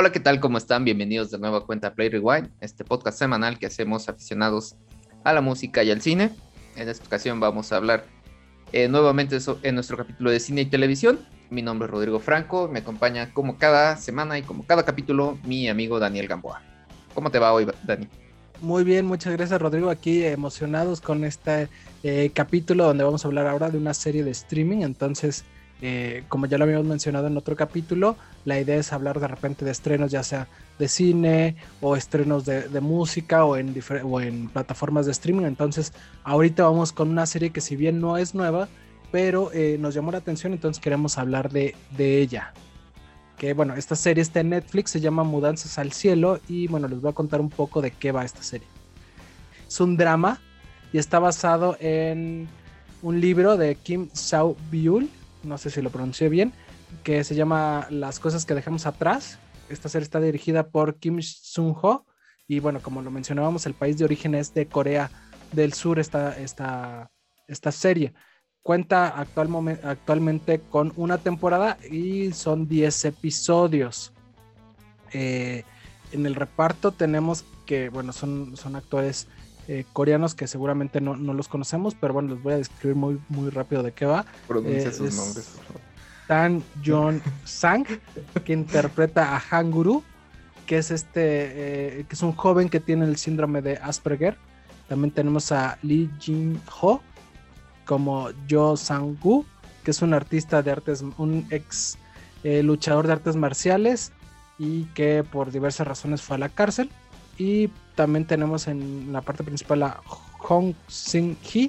Hola, ¿qué tal? ¿Cómo están? Bienvenidos de nuevo a Cuenta Play Rewind, este podcast semanal que hacemos aficionados a la música y al cine. En esta ocasión vamos a hablar eh, nuevamente en nuestro capítulo de cine y televisión. Mi nombre es Rodrigo Franco, me acompaña como cada semana y como cada capítulo mi amigo Daniel Gamboa. ¿Cómo te va hoy, Dani? Muy bien, muchas gracias Rodrigo. Aquí emocionados con este eh, capítulo donde vamos a hablar ahora de una serie de streaming. Entonces, eh, como ya lo habíamos mencionado en otro capítulo, la idea es hablar de repente de estrenos, ya sea de cine o estrenos de, música o en, plataformas de streaming. Entonces, ahorita vamos con una serie que si bien no es nueva, pero eh, nos llamó la atención, entonces queremos hablar de, ella. Que bueno, esta serie está en Netflix, se llama Mudanzas al Cielo y bueno, les voy a contar un poco de qué va esta serie. Es un drama y está basado en un libro de Kim Sao-byul no sé si lo pronuncié bien, que se llama Las cosas que dejamos atrás. Esta serie está dirigida por Kim Sung-ho y bueno, como lo mencionábamos, el país de origen es de Corea del Sur esta, esta, esta serie. Cuenta actual, actualmente con una temporada y son 10 episodios. Eh, en el reparto tenemos que, bueno, son, son actores eh, coreanos que seguramente no, los conocemos, pero bueno, les voy a describir muy, muy rápido de qué va. Pronuncia eh, sus nombres. Tan John Sang, que interpreta a Hanguru, que es este, eh, que es un joven que tiene el síndrome de Asperger. También tenemos a Lee Jin Ho como Jo Sang-gu, que es un artista de artes, un ex luchador de artes marciales y que por diversas razones fue a la cárcel. Y también tenemos en la parte principal a Hong Sing-hee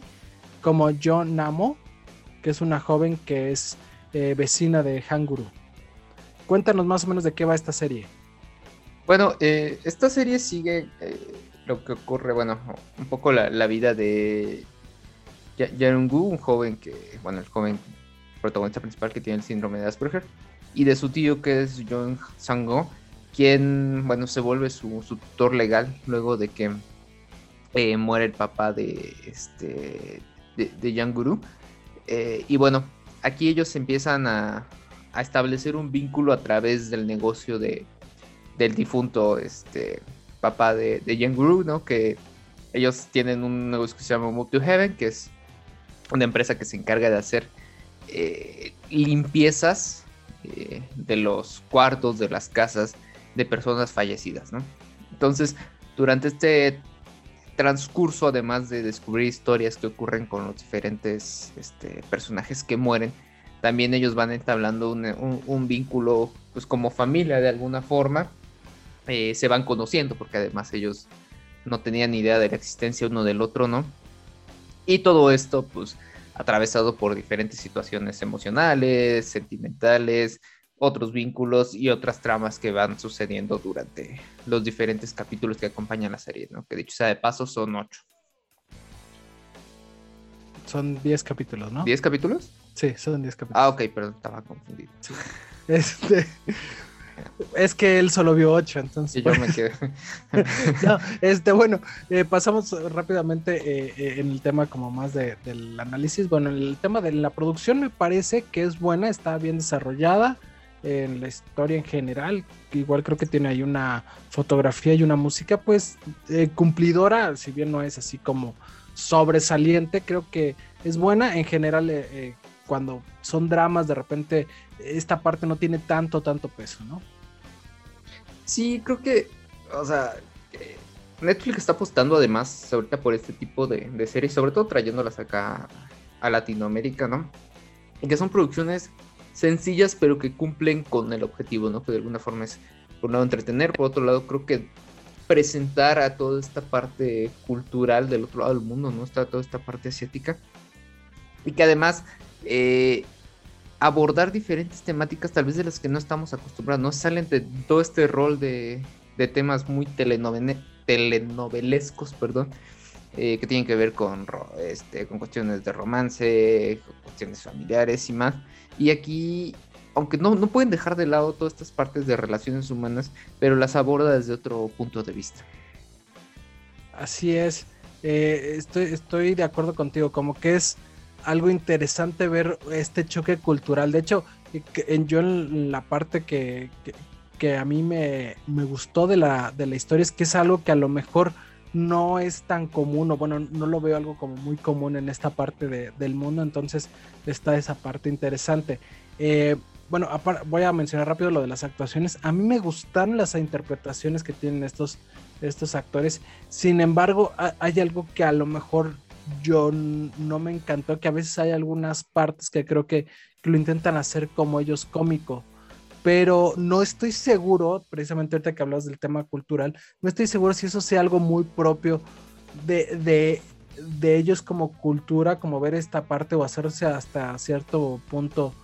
como Jo Namo, que es una joven que es eh, vecina de Hanguru. Cuéntanos más o menos de qué va esta serie. Bueno, eh, esta serie sigue eh, lo que ocurre, bueno, un poco la, vida de Yarungu, un joven que, bueno, el joven protagonista principal que tiene el síndrome de Asperger, y de su tío que es Jong Sango, quien, bueno, se vuelve su, tutor legal luego de que eh, muere el papá de, este, de, de Yanguru. Eh, y bueno, aquí ellos empiezan a, establecer un vínculo a través del negocio de, del difunto este, papá de, de Yanguru, ¿no? Que ellos tienen un negocio que se llama Move to Heaven, que es una empresa que se encarga de hacer eh, limpiezas de los cuartos, de las casas de personas fallecidas, ¿no? Entonces, durante este transcurso, además de descubrir historias que ocurren con los diferentes este, personajes que mueren, también ellos van entablando un, vínculo, pues como familia de alguna forma, eh, se van conociendo, porque además ellos no tenían ni idea de la existencia uno del otro, ¿no? Y todo esto, pues, atravesado por diferentes situaciones emocionales, sentimentales, otros vínculos y otras tramas que van sucediendo durante los diferentes capítulos que acompañan la serie, ¿no? Que dicho sea de paso, son ocho. Son diez capítulos, ¿no? ¿Diez capítulos? Sí, son diez capítulos. Ah, ok, pero estaba confundido. Este, es que él solo vio ocho, entonces. Y yo me quedé. no, este, bueno, eh, pasamos rápidamente eh, eh, en el tema como más del análisis. Bueno, el tema de la producción me parece que es buena, está bien desarrollada en la historia en general. Igual creo que tiene ahí una fotografía y una música pues eh, cumplidora, si bien no es así como sobresaliente, creo que es buena en general eh, eh, cuando son dramas de repente esta parte no tiene tanto, tanto peso, ¿no? Sí, creo que, o sea, Netflix está apostando además ahorita por este tipo de, de series, sobre todo trayéndolas acá a Latinoamérica, ¿no? Que son producciones sencillas, pero que cumplen con el objetivo, ¿no? Que de alguna forma es, por un lado, entretener, por otro lado, creo que presentar a toda esta parte cultural del otro lado del mundo, ¿no? Está toda esta parte asiática. Y que además eh, abordar diferentes temáticas, tal vez de las que no estamos acostumbrados, ¿no? Salen de todo este rol de, de temas muy telenovelescos, perdón, eh, que tienen que ver con, este, con cuestiones de romance, cuestiones familiares y más. Y aquí, aunque no, no pueden dejar de lado todas estas partes de relaciones humanas, pero las aborda desde otro punto de vista. Así es, eh, estoy, estoy de acuerdo contigo, como que es algo interesante ver este choque cultural. De hecho, en, yo en la parte que, que a mí me, me gustó de la, de la historia es que es algo que a lo mejor no es tan común, o bueno, no lo veo algo como muy común en esta parte del mundo, entonces está esa parte interesante. Eh, bueno, voy a mencionar rápido lo de las actuaciones. A mí me gustan las interpretaciones que tienen estos, estos actores. Sin embargo, hay algo que a lo mejor yo no me encantó, que a veces hay algunas partes que creo que, lo intentan hacer como ellos cómico pero no estoy seguro, precisamente ahorita que hablas del tema cultural, no estoy seguro si eso sea algo muy propio de, de, ellos como cultura, como ver esta parte o hacerse hasta cierto punto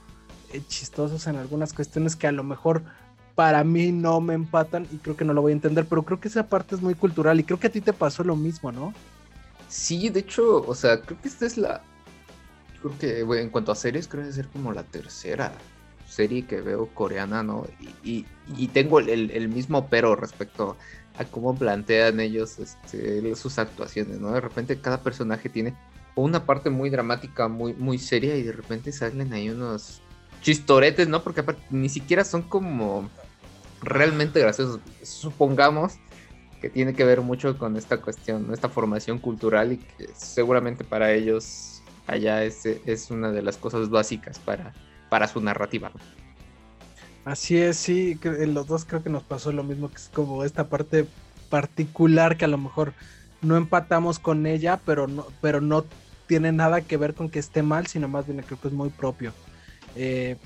eh, chistosos en algunas cuestiones que a lo mejor para mí no me empatan y creo que no lo voy a entender, pero creo que esa parte es muy cultural y creo que a ti te pasó lo mismo, ¿no? Sí, de hecho, o sea, creo que esta es la... Creo que en cuanto a series, creo que debe ser como la tercera serie que veo coreana, ¿no? Y, tengo el, mismo pero respecto a cómo plantean ellos este, sus actuaciones, ¿no? De repente cada personaje tiene una parte muy dramática, muy, muy seria y de repente salen ahí unos chistoretes, ¿no? Porque aparte ni siquiera son como realmente graciosos. Supongamos que tiene que ver mucho con esta cuestión, esta formación cultural y que seguramente para ellos allá es, es una de las cosas básicas para para su narrativa. Así es, sí, en los dos creo que nos pasó lo mismo, que es como esta parte particular que a lo mejor no empatamos con ella, pero no, pero no tiene nada que ver con que esté mal, sino más bien creo que es muy propio. Eh,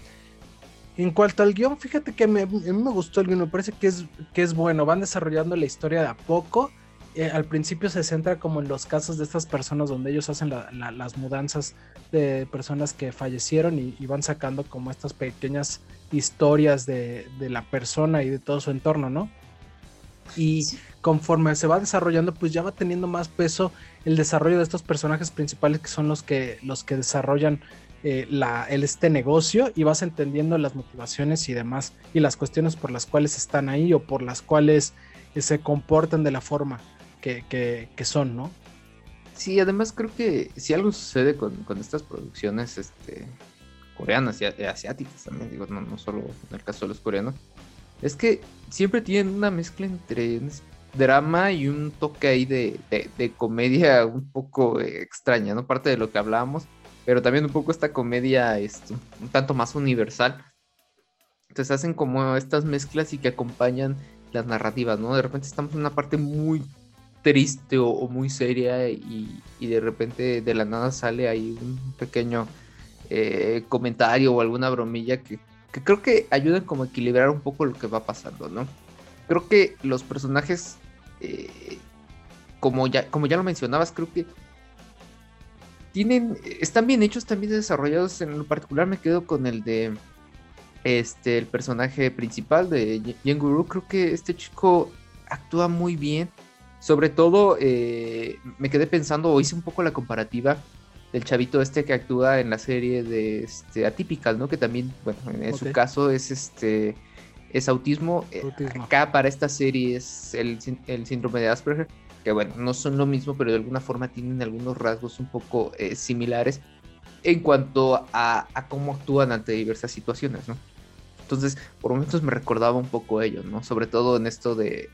en cuanto al guion, fíjate que a mí me gustó el guion, me parece que es, que es bueno, van desarrollando la historia de a poco eh, al principio se centra como en los casos de estas personas donde ellos hacen las mudanzas de personas que fallecieron y, van sacando como estas pequeñas historias de, la persona y de todo su entorno, ¿no? Y conforme se va desarrollando, pues ya va teniendo más peso el desarrollo de estos personajes principales que son los que, los que desarrollan eh, la, el, este negocio y vas entendiendo las motivaciones y demás y las cuestiones por las cuales están ahí o por las cuales eh, se comportan de la forma que, son, ¿no? Sí, además creo que si algo sucede con, estas producciones este, coreanas y asiáticas también, digo, no, no solo en el caso de los coreanos, es que siempre tienen una mezcla entre drama y un toque ahí de, comedia un poco extraña, ¿no? Parte de lo que hablábamos, pero también un poco esta comedia este, un tanto más universal. Entonces hacen como estas mezclas y que acompañan las narrativas, ¿no? De repente estamos en una parte muy triste o, muy seria y, de repente de la nada sale ahí un pequeño eh, comentario o alguna bromilla que, creo que ayudan como a equilibrar un poco lo que va pasando, ¿no? Creo que los personajes, eh, como, ya, como ya lo mencionabas, creo que tienen, están bien hechos, también desarrollados. En lo particular me quedo con el de este, el personaje principal de Guru. Creo que este chico actúa muy bien sobre todo, eh, me quedé pensando, o hice un poco la comparativa del chavito este que actúa en la serie de este, Atypical, ¿no? Que también, bueno, en su caso es este es autismo. Eh, acá para esta serie es el, síndrome de Asperger, que bueno, no son lo mismo, pero de alguna forma tienen algunos rasgos un poco eh, similares en cuanto a, cómo actúan ante diversas situaciones, ¿no? Entonces, por momentos me recordaba un poco ello, ¿no? Sobre todo en esto de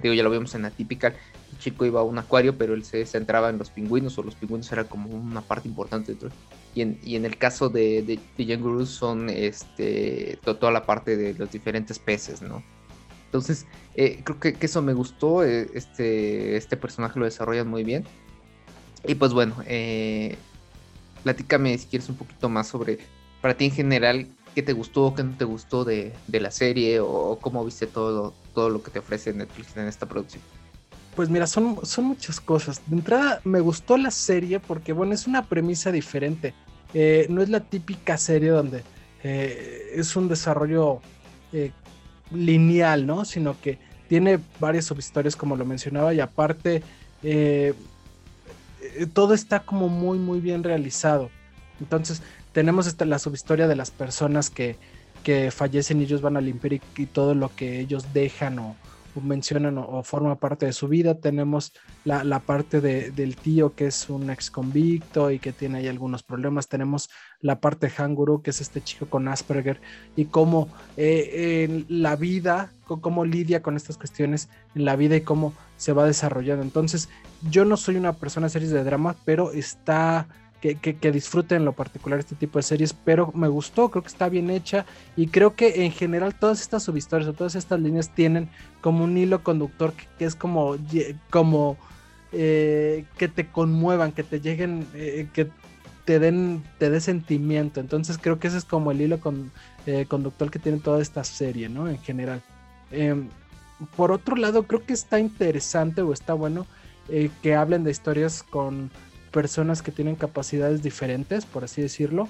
digo, ya lo vimos en Atypical, el chico iba a un acuario, pero él se centraba en los pingüinos, o los pingüinos era como una parte importante dentro. Y en, y en el caso de, de, de son este, toda la parte de los diferentes peces, ¿no? Entonces, eh, creo que, eso me gustó, eh, este, este personaje lo desarrollan muy bien. Y pues bueno, eh, platícame si quieres un poquito más sobre, para ti en general, qué te gustó, qué no te gustó de, la serie o cómo viste todo, todo lo que te ofrece Netflix en esta producción. Pues mira, son, son muchas cosas. De entrada, me gustó la serie porque, bueno, es una premisa diferente. Eh, no es la típica serie donde eh, es un desarrollo eh, lineal, ¿no? Sino que tiene varias subhistorias, como lo mencionaba, y aparte, todo está como muy, muy bien realizado. Entonces, tenemos esta, la subhistoria de las personas que, que fallecen y ellos van a limpiar y, todo lo que ellos dejan o, mencionan o, forma parte de su vida. Tenemos la, parte del tío que es un ex convicto y que tiene ahí algunos problemas. Tenemos la parte de Hanguru, que es este chico con Asperger, y cómo eh, en la vida, cómo lidia con estas cuestiones en la vida y cómo se va desarrollando. Entonces, yo no soy una persona de series de drama, pero está que, disfruten en lo particular este tipo de series, pero me gustó, creo que está bien hecha y creo que en general todas estas subhistorias o todas estas líneas tienen como un hilo conductor que, es como, como eh, que te conmuevan, que te lleguen, eh, que te den, te dé sentimiento. Entonces creo que ese es como el hilo eh, conductor que tiene toda esta serie, ¿no? En general. Em, por otro lado, creo que está interesante o está bueno que hablen de historias con personas que tienen capacidades diferentes, por así decirlo.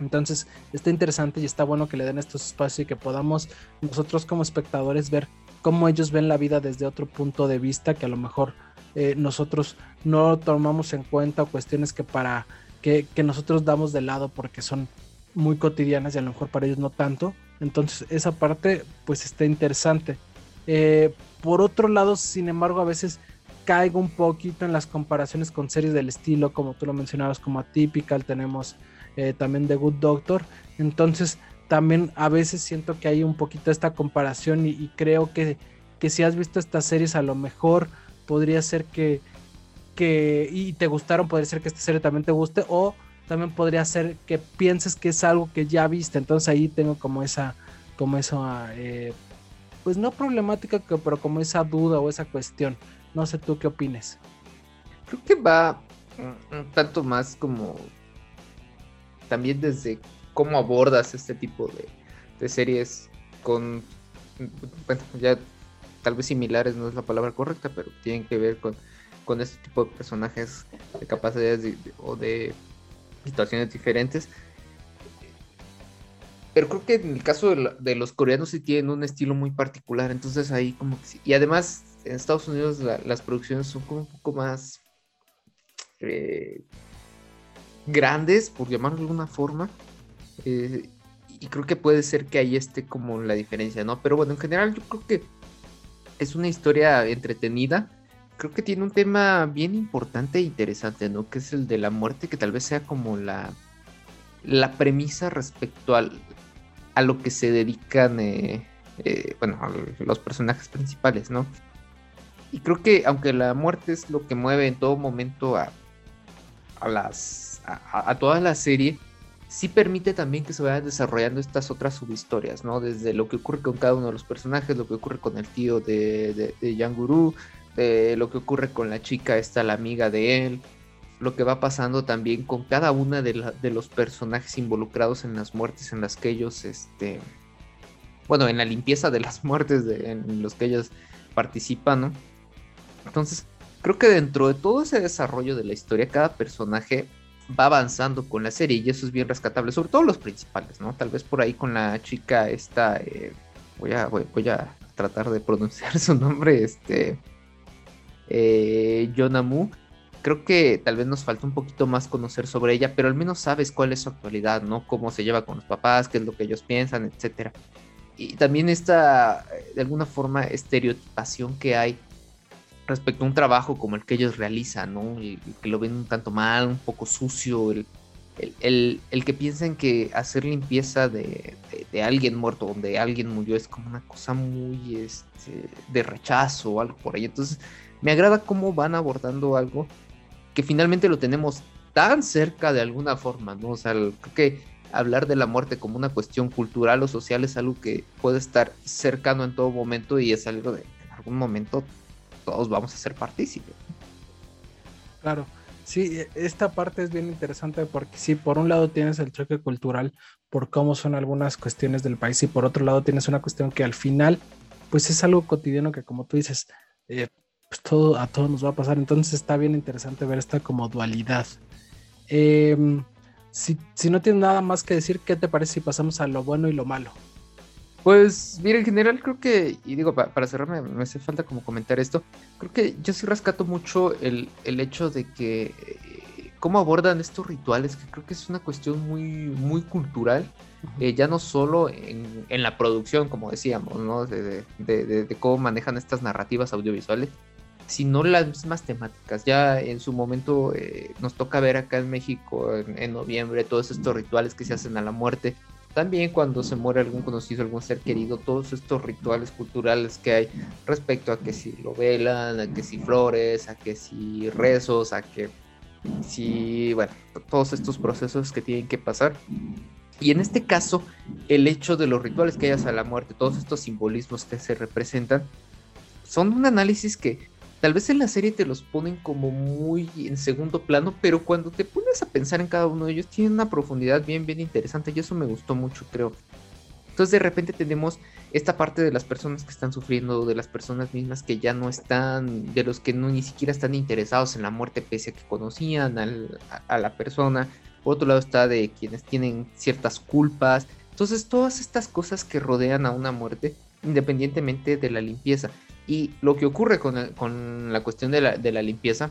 Entonces está interesante y está bueno que le den estos espacios y que podamos nosotros como espectadores ver cómo ellos ven la vida desde otro punto de vista que a lo mejor eh, nosotros no tomamos en cuenta o cuestiones que para que, nosotros damos de lado porque son muy cotidianas y a lo mejor para ellos no tanto. Entonces esa parte pues está interesante. Eh, por otro lado, sin embargo, a veces caigo un poquito en las comparaciones con series del estilo, como tú lo mencionabas, como Atypical, tenemos eh, también The Good Doctor. Entonces, también a veces siento que hay un poquito esta comparación y, creo que, que, si has visto estas series, a lo mejor podría ser que, que, y te gustaron, podría ser que esta serie también te guste, o también podría ser que pienses que es algo que ya viste. Entonces ahí tengo como esa, como esa, eh, pues no problemática, pero como esa duda o esa cuestión. No sé tú qué opines. Creo que va un tanto más como también desde cómo abordas este tipo de, series con, bueno, ya tal vez similares no es la palabra correcta, pero tienen que ver con, con este tipo de personajes de capacidades o de situaciones diferentes. Pero creo que en el caso de, los coreanos sí tienen un estilo muy particular, entonces ahí como que sí. Y además en Estados Unidos las producciones son como un poco más eh, grandes, por llamarlo de alguna forma. Eh, y creo que puede ser que ahí esté como la diferencia, ¿no? Pero bueno, en general yo creo que es una historia entretenida. Creo que tiene un tema bien importante e interesante, ¿no? Que es el de la muerte, que tal vez sea como la, la premisa respecto al, a lo que se dedican, eh, bueno, los personajes principales, ¿no? Y creo que aunque la muerte es lo que mueve en todo momento a, a las a, toda la serie, sí permite también que se vayan desarrollando estas otras subhistorias, ¿no? Desde lo que ocurre con cada uno de los personajes, lo que ocurre con el tío de, de, de Yanguru, de lo que ocurre con la chica, esta la amiga de él, lo que va pasando también con cada una de, de los personajes involucrados en las muertes en las que ellos, este, bueno, en la limpieza de las muertes en los que ellos participan, ¿no? Entonces, creo que dentro de todo ese desarrollo de la historia, cada personaje va avanzando con la serie y eso es bien rescatable, sobre todo los principales, ¿no? Tal vez por ahí con la chica esta, eh, voy, a, voy, a tratar de pronunciar su nombre, este, eh, Yonamu. Creo que tal vez nos falta un poquito más conocer sobre ella, pero al menos sabes cuál es su actualidad, ¿no? Cómo se lleva con los papás, qué es lo que ellos piensan, etcétera. Y también esta, de alguna forma, estereotipación que hay respecto a un trabajo como el que ellos realizan, ¿no? Y, que lo ven un tanto mal, un poco sucio, el, el, que piensen que hacer limpieza de, alguien muerto, donde alguien murió, es como una cosa muy este, de rechazo o algo por ahí. Entonces, me agrada cómo van abordando algo que finalmente lo tenemos tan cerca de alguna forma, ¿no? O sea, creo que hablar de la muerte como una cuestión cultural o social es algo que puede estar cercano en todo momento y es algo de algún momento todos vamos a ser partícipes. Claro, sí, esta parte es bien interesante porque sí, por un lado tienes el choque cultural por cómo son algunas cuestiones del país y por otro lado tienes una cuestión que al final, pues es algo cotidiano que como tú dices, eh, pues todo, a todos nos va a pasar, entonces está bien interesante ver esta como dualidad. Em, si, si no tienes nada más que decir, ¿qué te parece si pasamos a lo bueno y lo malo? Pues, mira, en general creo que, y digo, para, cerrarme, me hace falta como comentar esto, creo que yo sí rescato mucho el, hecho de que, cómo abordan estos rituales, que creo que es una cuestión muy, muy cultural, eh, ya no solo en, la producción, como decíamos, ¿no? De, cómo manejan estas narrativas audiovisuales, sino las mismas temáticas. Ya en su momento eh, nos toca ver acá en México, en, noviembre, todos estos rituales que se hacen a la muerte. También cuando se muere algún conocido, algún ser querido, todos estos rituales culturales que hay respecto a que si lo velan, a que si flores, a que si rezos, a que si, bueno, todos estos procesos que tienen que pasar. Y en este caso, el hecho de los rituales que hayas a la muerte, todos estos simbolismos que se representan, son un análisis que tal vez en la serie te los ponen como muy en segundo plano, pero cuando te pones a pensar en cada uno de ellos, tienen una profundidad bien, bien interesante y eso me gustó mucho, creo. Entonces de repente tenemos esta parte de las personas que están sufriendo, de las personas mismas que ya no están, de los que no ni siquiera están interesados en la muerte pese a que conocían a, la persona. Por otro lado está de quienes tienen ciertas culpas. Entonces todas estas cosas que rodean a una muerte, independientemente de la limpieza. Y lo que ocurre con, la cuestión de la, de la, limpieza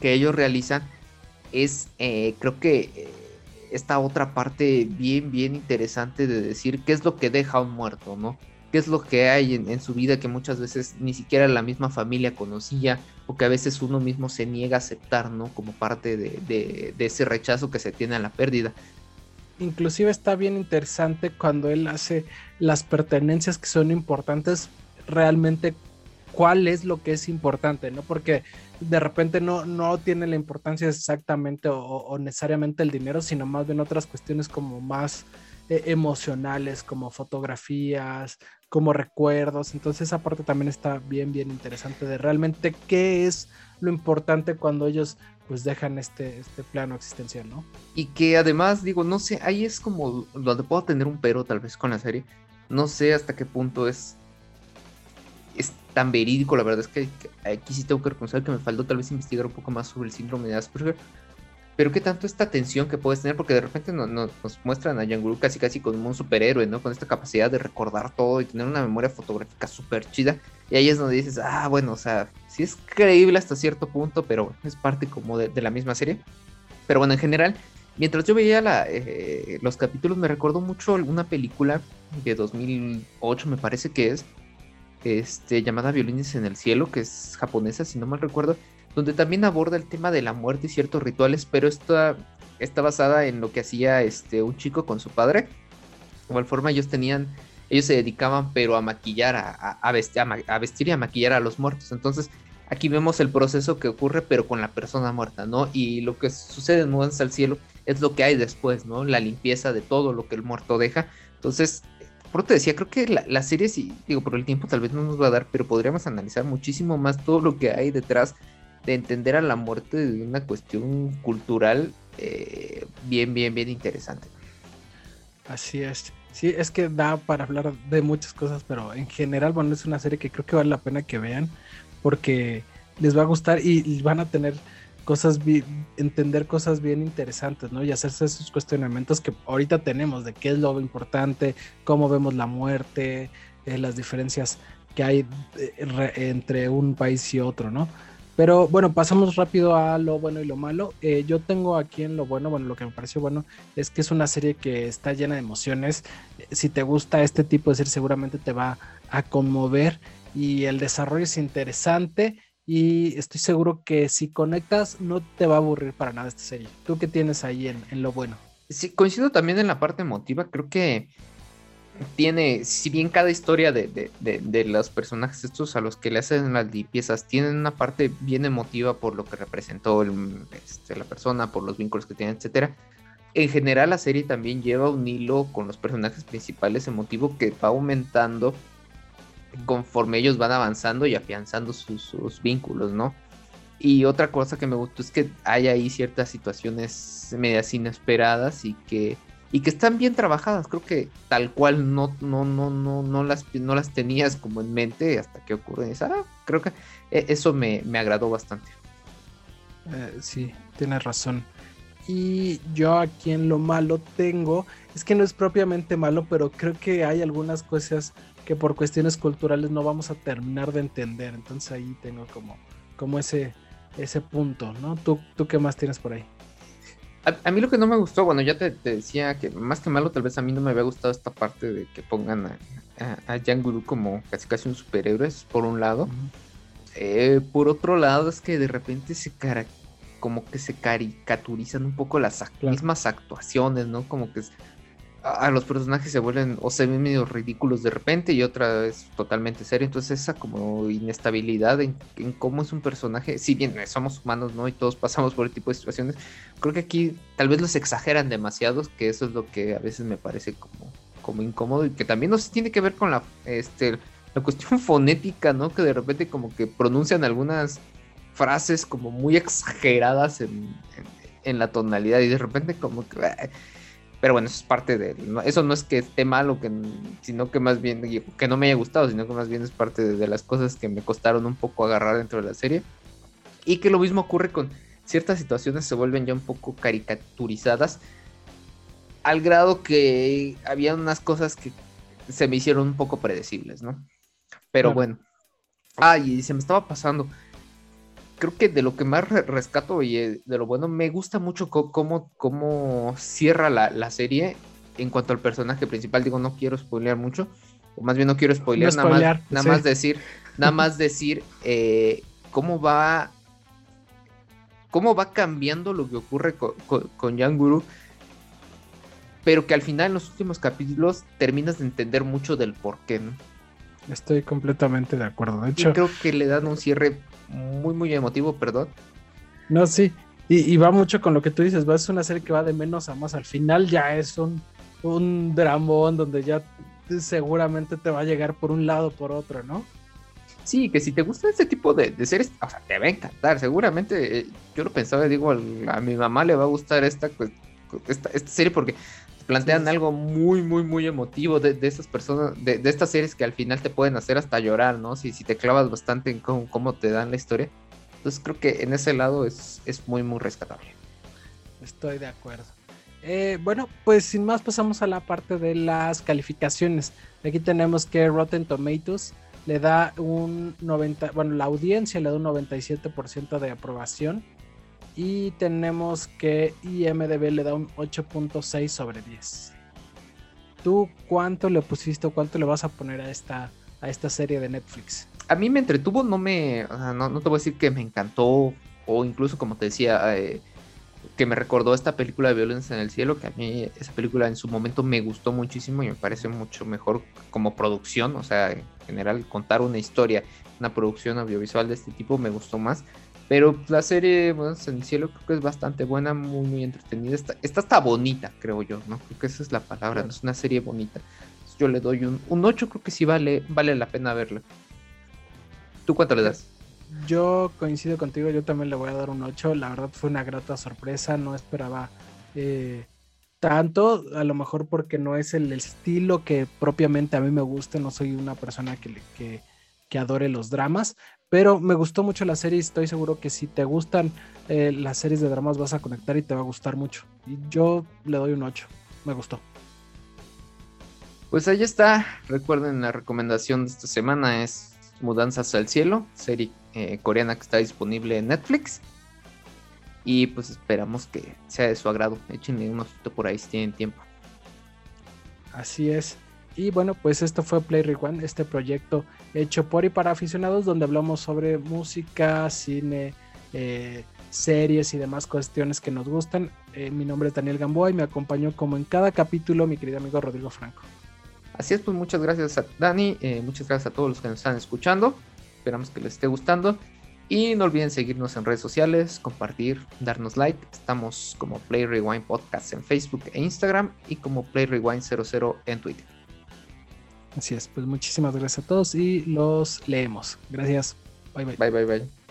que ellos realizan es, eh, creo que... Eh, esta otra parte bien, bien interesante de decir qué es lo que deja a un muerto, ¿no? ¿Qué es lo que hay en, su vida que muchas veces ni siquiera la misma familia conocía o que a veces uno mismo se niega a aceptar, ¿no? Como parte de, ese rechazo que se tiene a la pérdida. Inclusive está bien interesante cuando él hace las pertenencias que son importantes realmente cuál es lo que es importante, ¿no? Porque de repente no, no tiene la importancia exactamente o, necesariamente el dinero, sino más bien otras cuestiones como más eh, emocionales, como fotografías, como recuerdos. Entonces esa parte también está bien, bien interesante de realmente qué es lo importante cuando ellos pues dejan este, este plano existencial, ¿no? Y que además, digo, no sé, ahí es como donde puedo tener un pero tal vez con la serie. No sé hasta qué punto es tan verídico. La verdad es que aquí sí tengo que reconocer que me faltó tal vez investigar un poco más sobre el síndrome de Asperger. Pero qué tanto esta tensión que puedes tener, porque de repente nos muestran a Yang casi casi como un superhéroe, ¿no? Con esta capacidad de recordar todo y tener una memoria fotográfica súper chida. Y ahí es donde dices, ah, bueno, o sea, sí es creíble hasta cierto punto, pero es parte como de, la misma serie. Pero bueno, en general, mientras yo veía la, eh, los capítulos, me recordó mucho alguna película de 2008, me parece que es, este, llamada Violines en el Cielo, que es japonesa, si no mal recuerdo, donde también aborda el tema de la muerte y ciertos rituales, pero esta está basada en lo que hacía este, un chico con su padre. De igual forma, ellos tenían, ellos se dedicaban, pero a maquillar, a, vestir, a, vestir y a maquillar a los muertos. Entonces, aquí vemos el proceso que ocurre, pero con la persona muerta, ¿no? Y lo que sucede en Mudanza al Cielo es lo que hay después, ¿no? La limpieza de todo lo que el muerto deja. Entonces, por te decía, creo que la, serie, sí, digo, por el tiempo tal vez no nos va a dar, pero podríamos analizar muchísimo más todo lo que hay detrás de entender a la muerte de una cuestión cultural eh, bien, bien, bien interesante. Así es. Sí, es que da para hablar de muchas cosas, pero en general, bueno, es una serie que creo que vale la pena que vean porque les va a gustar y van a tener cosas, entender cosas bien interesantes, ¿no? Y hacerse esos cuestionamientos que ahorita tenemos de qué es lo importante, cómo vemos la muerte, eh, las diferencias que hay eh, entre un país y otro, ¿no? Pero bueno, pasamos rápido a lo bueno y lo malo. Eh, yo tengo aquí en lo bueno, bueno, lo que me pareció bueno es que es una serie que está llena de emociones. Si te gusta este tipo de serie, seguramente te va a conmover y el desarrollo es interesante y estoy seguro que si conectas no te va a aburrir para nada esta serie. ¿Tú qué tienes ahí en, lo bueno? Sí, coincido también en la parte emotiva. Creo que tiene, si bien cada historia de, los personajes estos a los que le hacen las limpiezas tienen una parte bien emotiva por lo que representó este, la persona, por los vínculos que tiene, etcétera. En general la serie también lleva un hilo con los personajes principales emotivo que va aumentando conforme ellos van avanzando y afianzando sus, vínculos, ¿no? Y otra cosa que me gustó es que hay ahí ciertas situaciones medias inesperadas y que, y que están bien trabajadas. Creo que tal cual no, no, no, no, no, las, no las tenías como en mente hasta que ocurren. Ah, creo que e, eso me, agradó bastante. Eh, sí, tienes razón. Y yo aquí en lo malo tengo, es que no es propiamente malo, pero creo que hay algunas cosas que por cuestiones culturales no vamos a terminar de entender. Entonces ahí tengo como, como ese, ese punto, ¿no? ¿Tú, ¿Tú qué más tienes por ahí? A, mí lo que no me gustó, bueno, ya te, decía que más que malo, tal vez a mí no me había gustado esta parte de que pongan a, a, Guru como casi casi un superhéroe, por un lado. Eh, por otro lado, es que de repente se como que se caricaturizan un poco las mismas actuaciones, ¿no? Como que a los personajes se vuelven o se ven medio ridículos de repente y otra es totalmente serio. Entonces esa como inestabilidad en, cómo es un personaje, si bien somos humanos, ¿no? Y todos pasamos por el tipo de situaciones, creo que aquí tal vez los exageran demasiado, que eso es lo que a veces me parece como, como incómodo y que también no se tiene que ver con la, este, la cuestión fonética, ¿no? Que de repente como que pronuncian algunas frases como muy exageradas en, en la tonalidad y de repente como que pero bueno, eso es parte de. Eso no es que esté mal que, sino que más bien. Que no me haya gustado, sino que más bien es parte de, las cosas que me costaron un poco agarrar dentro de la serie. Y que lo mismo ocurre con ciertas situaciones, se vuelven ya un poco caricaturizadas. Al grado que había unas cosas que se me hicieron un poco predecibles, ¿no? Pero bueno. Ah, y se me estaba pasando creo que de lo que más rescato y eh, de lo bueno, me gusta mucho cómo, cómo cierra la, serie en cuanto al personaje principal. Digo, no quiero spoilear mucho, o más bien no quiero spoilear, nada, más, nada más decir, nada más decir eh, cómo va cómo va cambiando lo que ocurre con, con, Guru, pero que al final en los últimos capítulos terminas de entender mucho del por qué, ¿no? Estoy completamente de acuerdo. De hecho, creo que le dan un cierre muy, muy emotivo, perdón. No, sí. Y, va mucho con lo que tú dices, va, es una serie que va de menos a más. Al final ya es un, un dramón donde ya seguramente te va a llegar por un lado por otro, ¿no? Sí, que si te gusta este tipo de, series, o sea, te va a encantar. Seguramente, eh, yo lo pensaba, digo, a mi mamá le va a gustar esta, pues, esta, esta serie porque plantean algo muy, muy, muy emotivo de, de esas personas, de, de, estas series que al final te pueden hacer hasta llorar, ¿no? Si, si te clavas bastante en cómo, te dan la historia. Entonces creo que en ese lado es, es muy, muy rescatable. Estoy de acuerdo. Eh, bueno, pues sin más pasamos a la parte de las calificaciones. Aquí tenemos que Rotten Tomatoes le da un 90, bueno, la audiencia le da un 97% de aprobación y tenemos que IMDB le da un 8.6 sobre 10. ¿Tú cuánto le pusiste o cuánto le vas a poner a esta, a esta serie de Netflix? A mí me entretuvo, no me. no, te voy a decir que me encantó. O incluso, como te decía, eh, que me recordó esta película de Violencia en el Cielo. Que a mí esa película en su momento me gustó muchísimo y me parece mucho mejor como producción. O sea, en general, contar una historia, una producción audiovisual de este tipo me gustó más. Pero la serie, bueno, en el cielo creo que es bastante buena, muy, muy entretenida. Esta, está bonita, creo yo, ¿no? Creo que esa es la palabra, ¿no? es una serie bonita. Yo le doy un, un 8, creo que sí vale, vale la pena verla. ¿Tú cuánto le das? Yo coincido contigo, yo también le voy a dar un 8. La verdad fue una grata sorpresa, no esperaba eh, tanto, a lo mejor porque no es el estilo que propiamente a mí me gusta, no soy una persona que, que, que adore los dramas, pero me gustó mucho la serie y estoy seguro que si te gustan eh, las series de dramas vas a conectar y te va a gustar mucho. Y yo le doy un 8. Me gustó. Pues ahí está. Recuerden la recomendación de esta semana es Mudanzas al Cielo, serie eh, coreana que está disponible en Netflix. Y pues esperamos que sea de su agrado. Échenle un ojito por ahí si tienen tiempo. Así es. Y bueno, pues esto fue Play Rewind, este proyecto hecho por y para aficionados donde hablamos sobre música, cine, eh, series y demás cuestiones que nos gustan. Eh, mi nombre es Daniel Gamboa y me acompañó como en cada capítulo mi querido amigo Rodrigo Franco. Así es, pues muchas gracias a Dani, eh, muchas gracias a todos los que nos están escuchando. Esperamos que les esté gustando. Y no olviden seguirnos en redes sociales, compartir, darnos like. Estamos como Play Rewind Podcast en Facebook e Instagram y como Play Rewind 00 en Twitter. Así es, pues muchísimas gracias a todos y los leemos. Gracias. Bye bye. Bye bye bye.